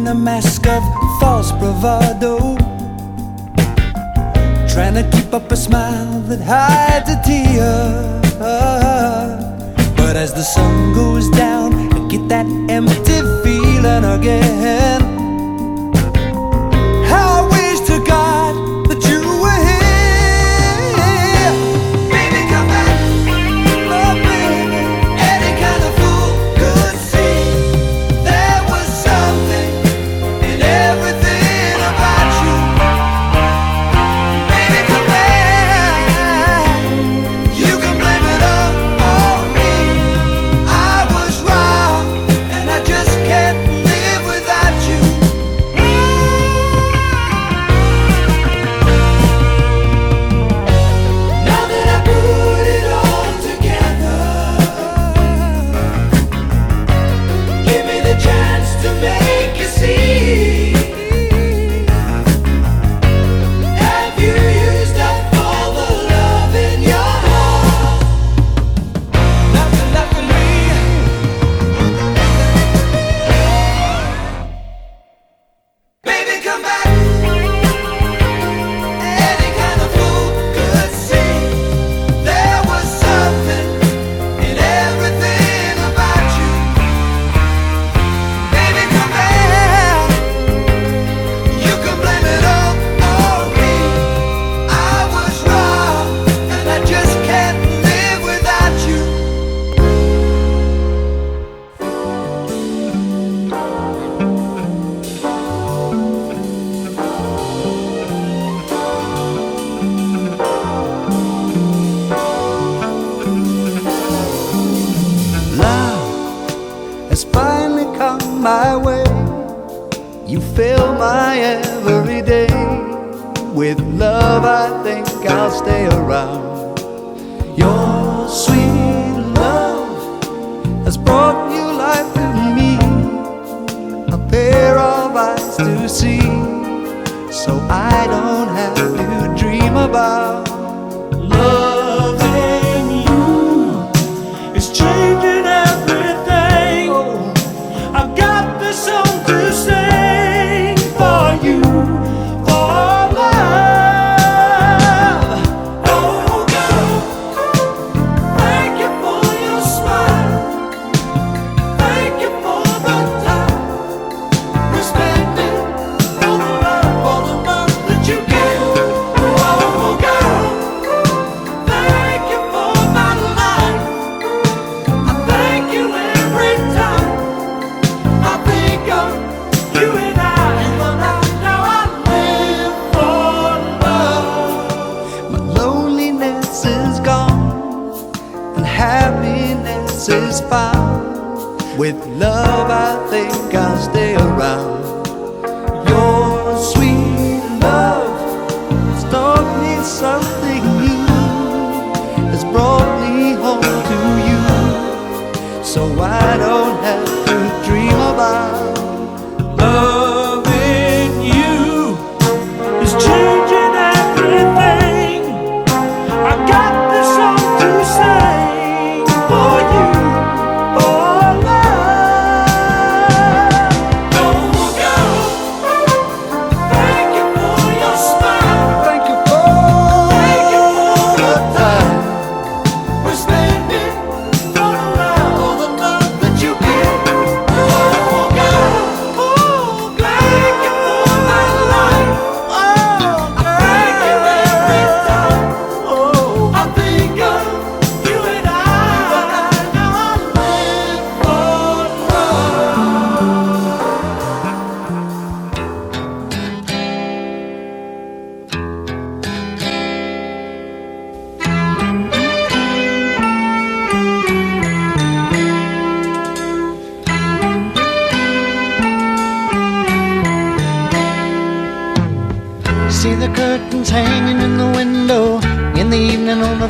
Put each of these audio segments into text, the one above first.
wearing a mask of false bravado. Trying to keep up a smile that hides a tear. But as the sun goes down, I get that empty feeling again.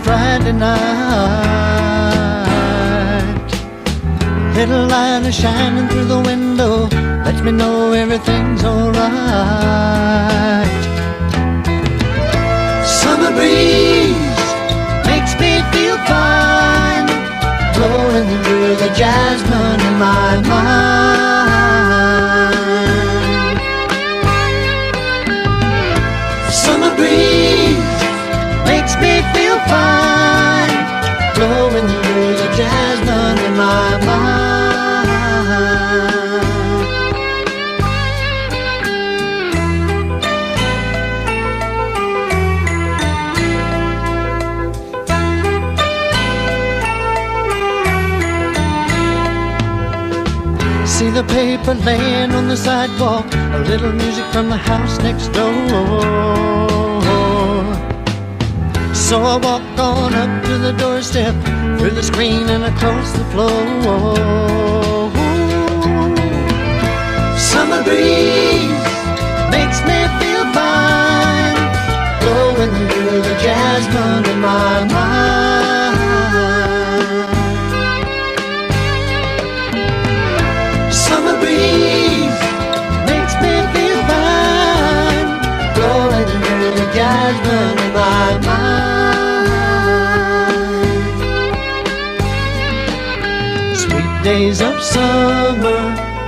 Friday night. Little light is shining through the window, lets me know everything's alright. Summer breeze makes me feel fine, blowing through the jasmine in my mind. Paper laying on the sidewalk, a little music from the house next door. So I walk on up to the doorstep, through the screen and across the floor. Summer breeze makes me feel fine, blowing through the jasmine in my mind. Mind. Sweet days of summer,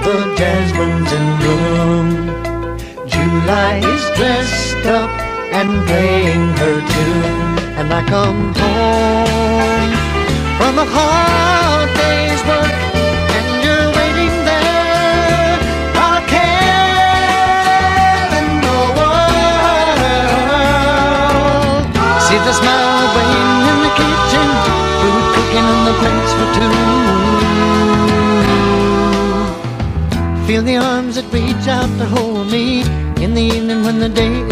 the jasmine's in bloom. July is dressed up and playing her tune, and I come home from a hard day's work, the smile waiting in the kitchen, food cooking on the plates for two. Feel the arms that reach out to hold me in the evening when the day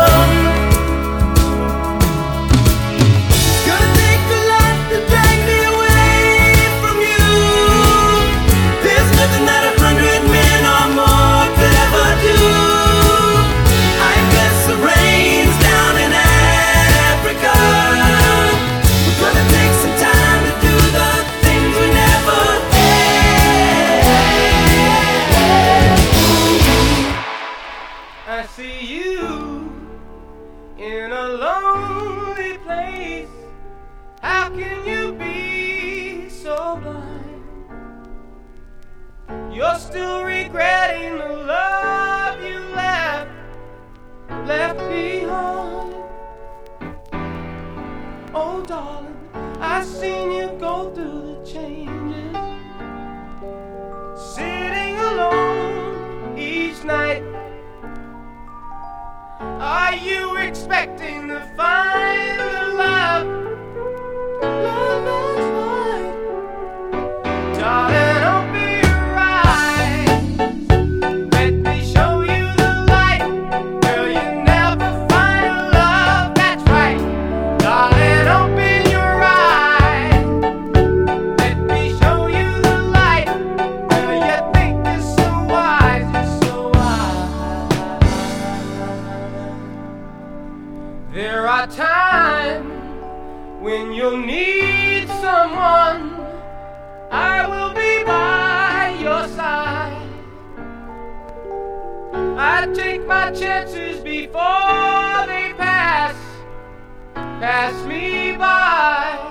Bye. gotta take my chances before they pass, pass me by.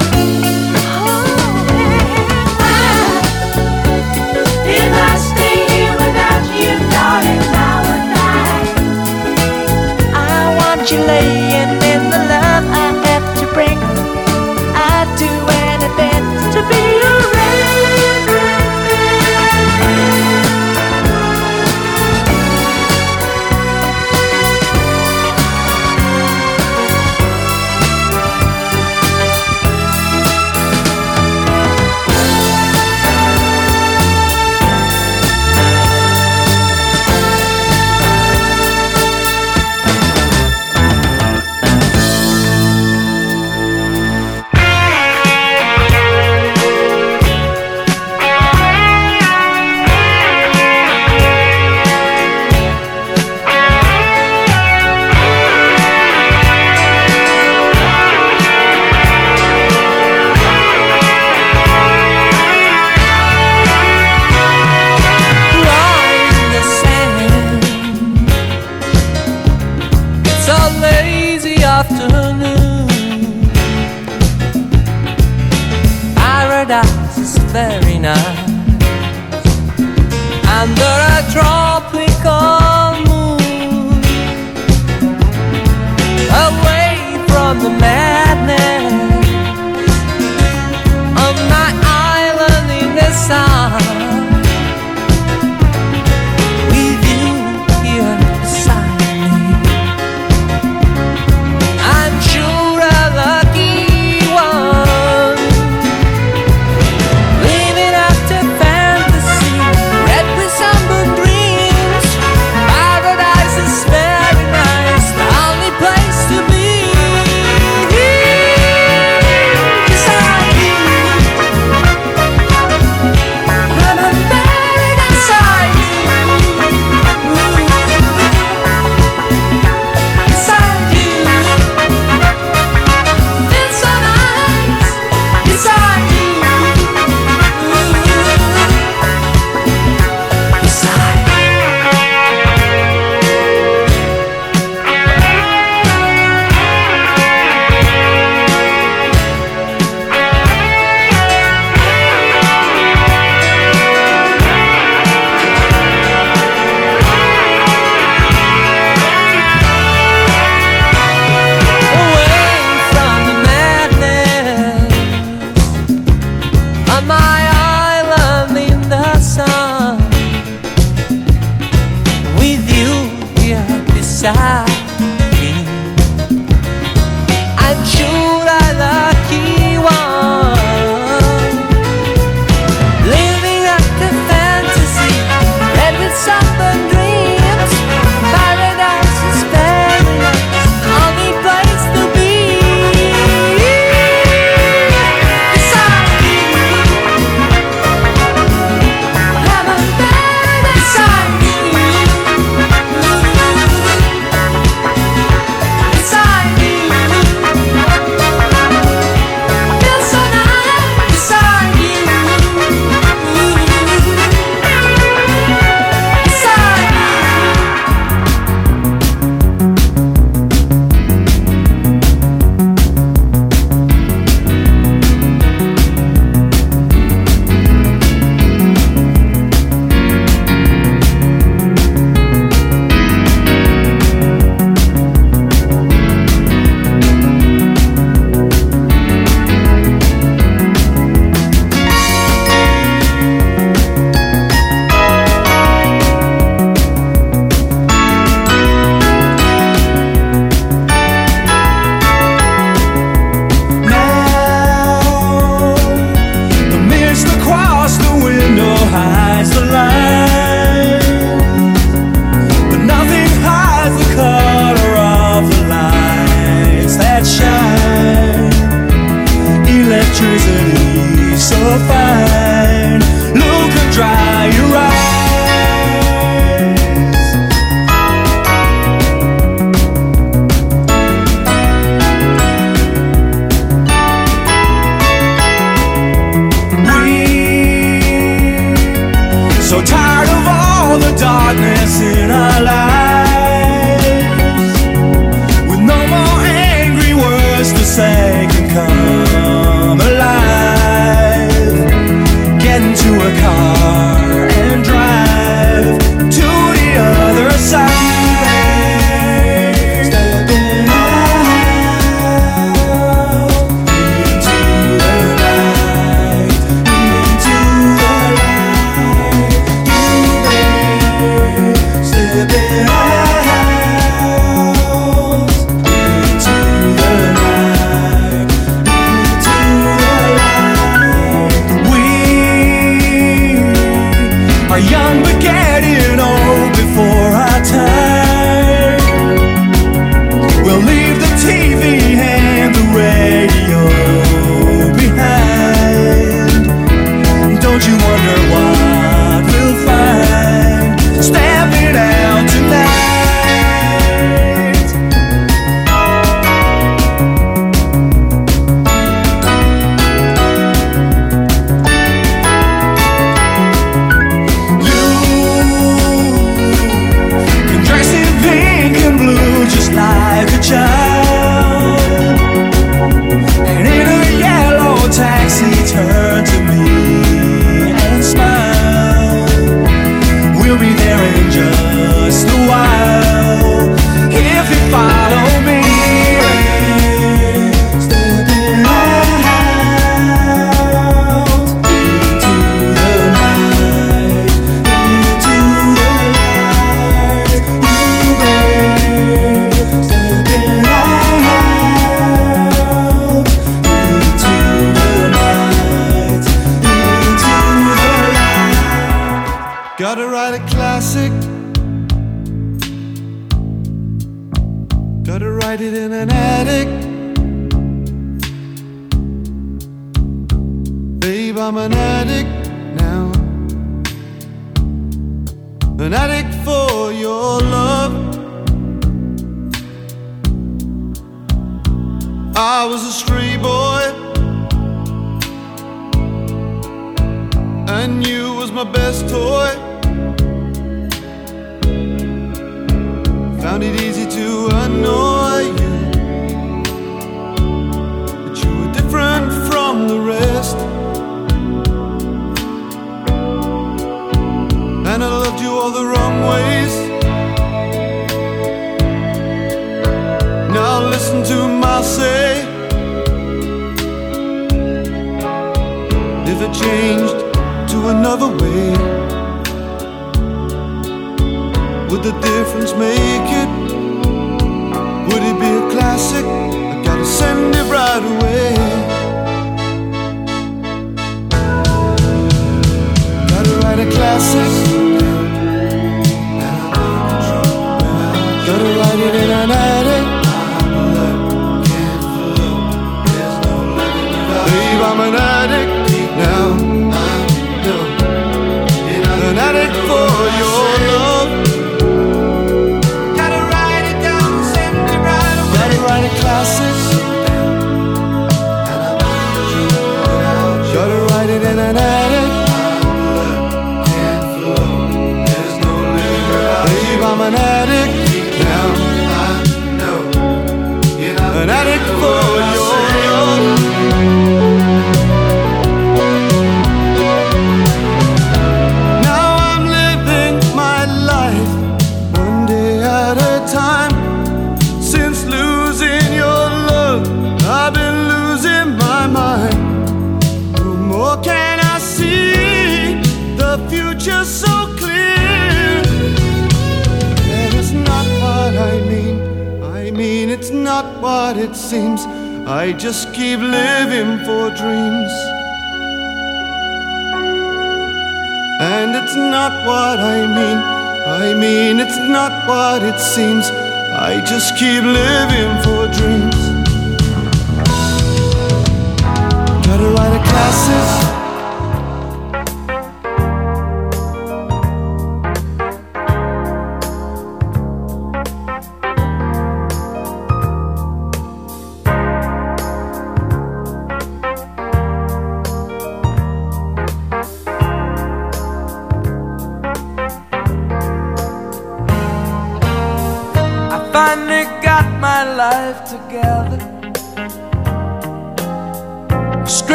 congratulate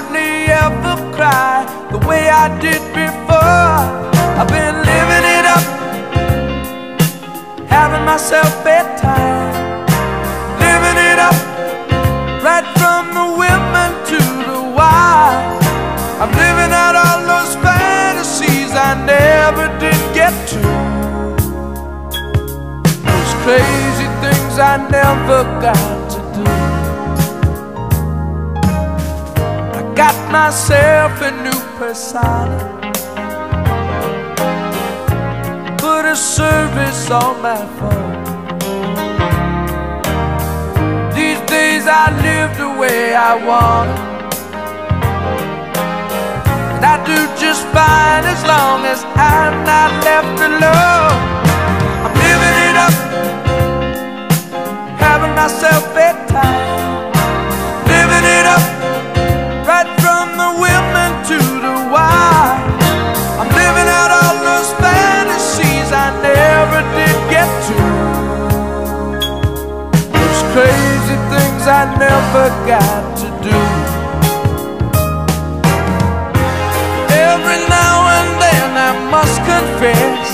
hardly ever cry the way I did before. I've been living it up, having myself bedtime, living it up, right from the women to the wives. I'm living out all those fantasies I never did get to. Those crazy things I never got. myself a new persona. Put a service on my phone. These days I live the way I want. And I do just fine as long as I'm not left alone. I'm living it up, having myself a time. I never got to do. Every now and then I must confess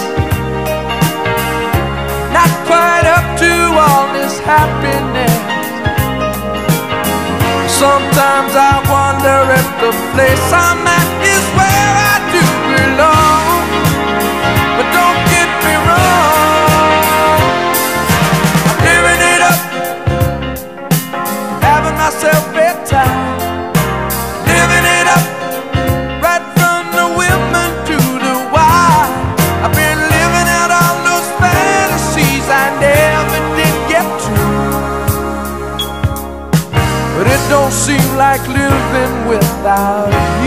Not quite up to all this happiness. Sometimes I wonder if the place I'm at is where I do belong. seem like living without you.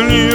When you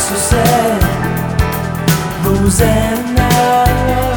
sad. Rosanna.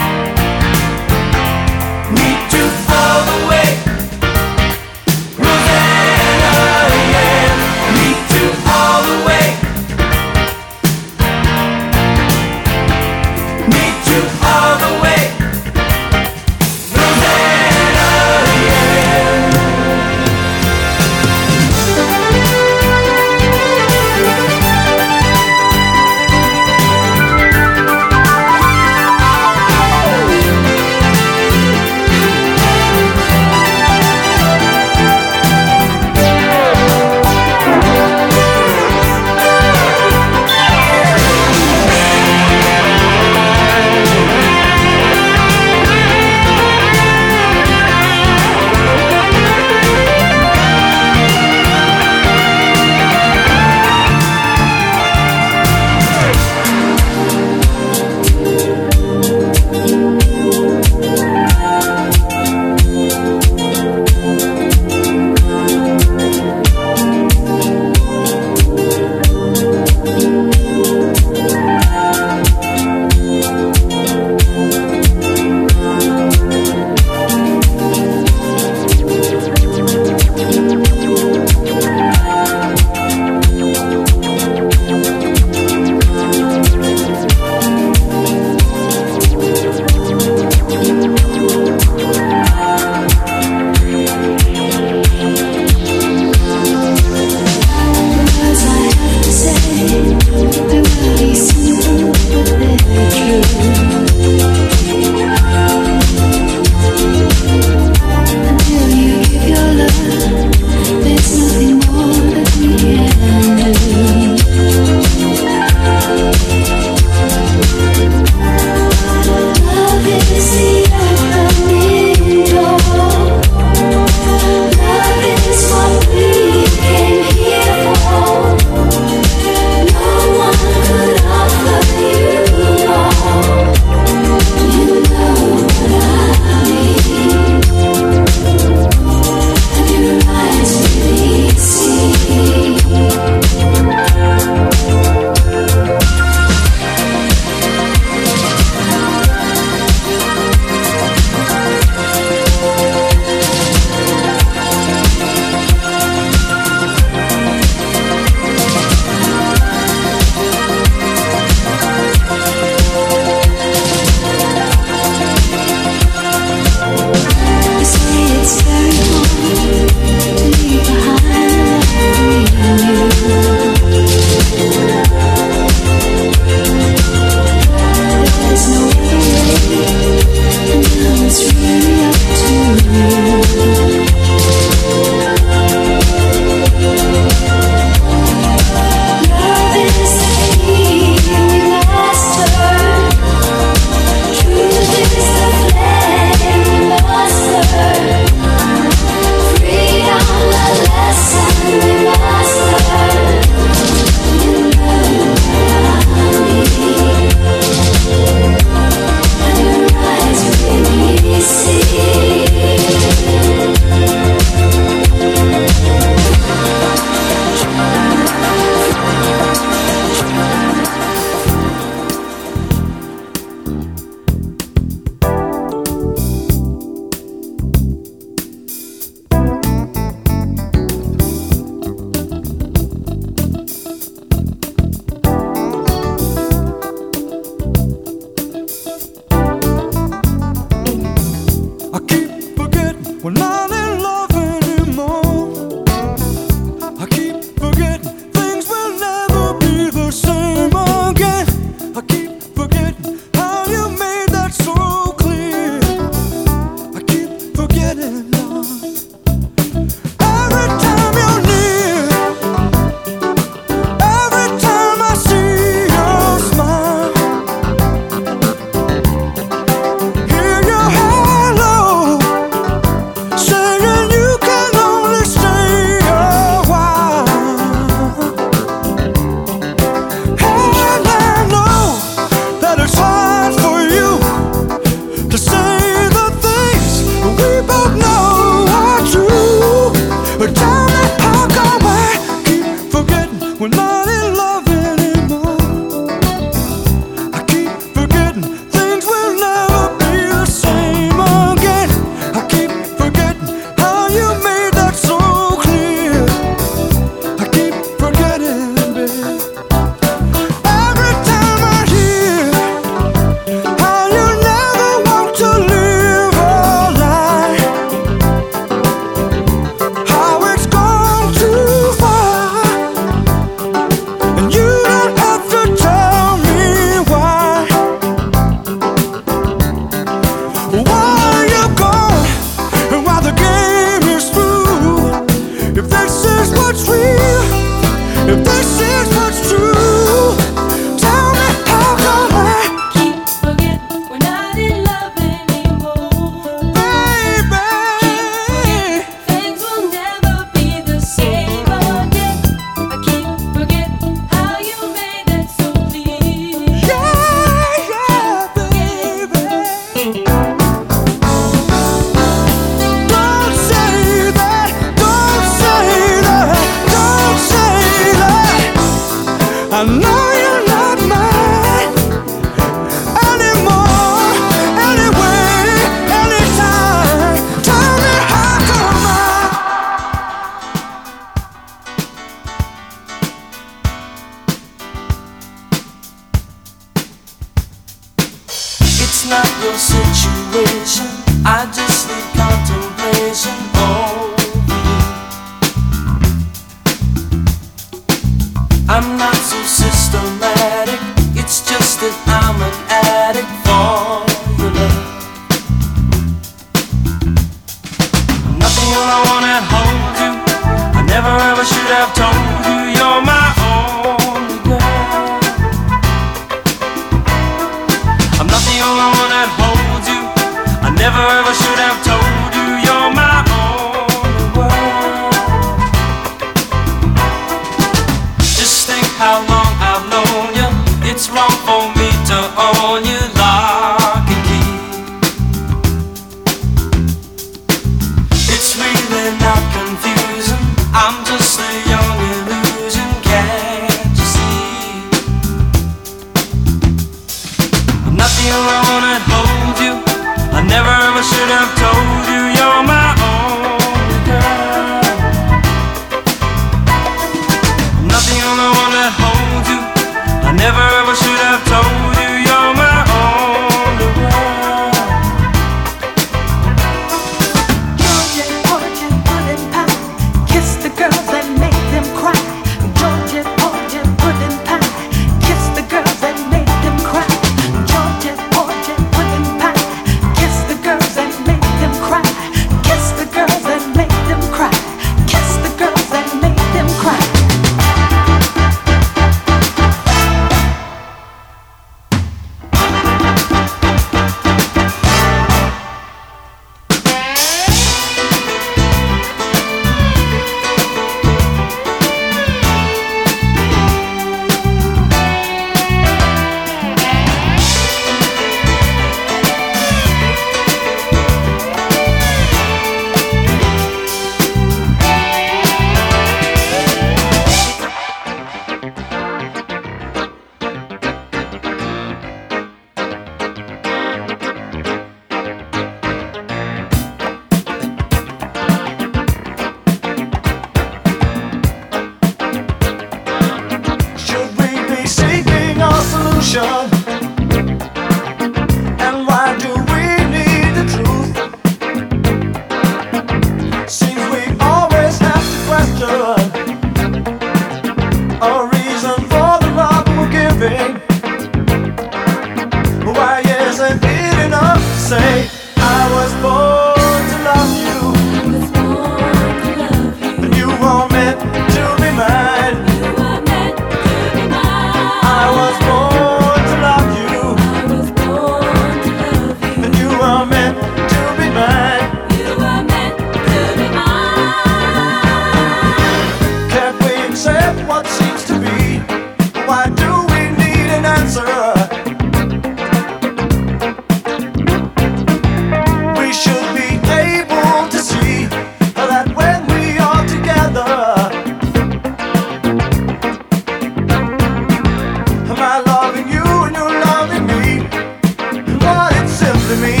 to me.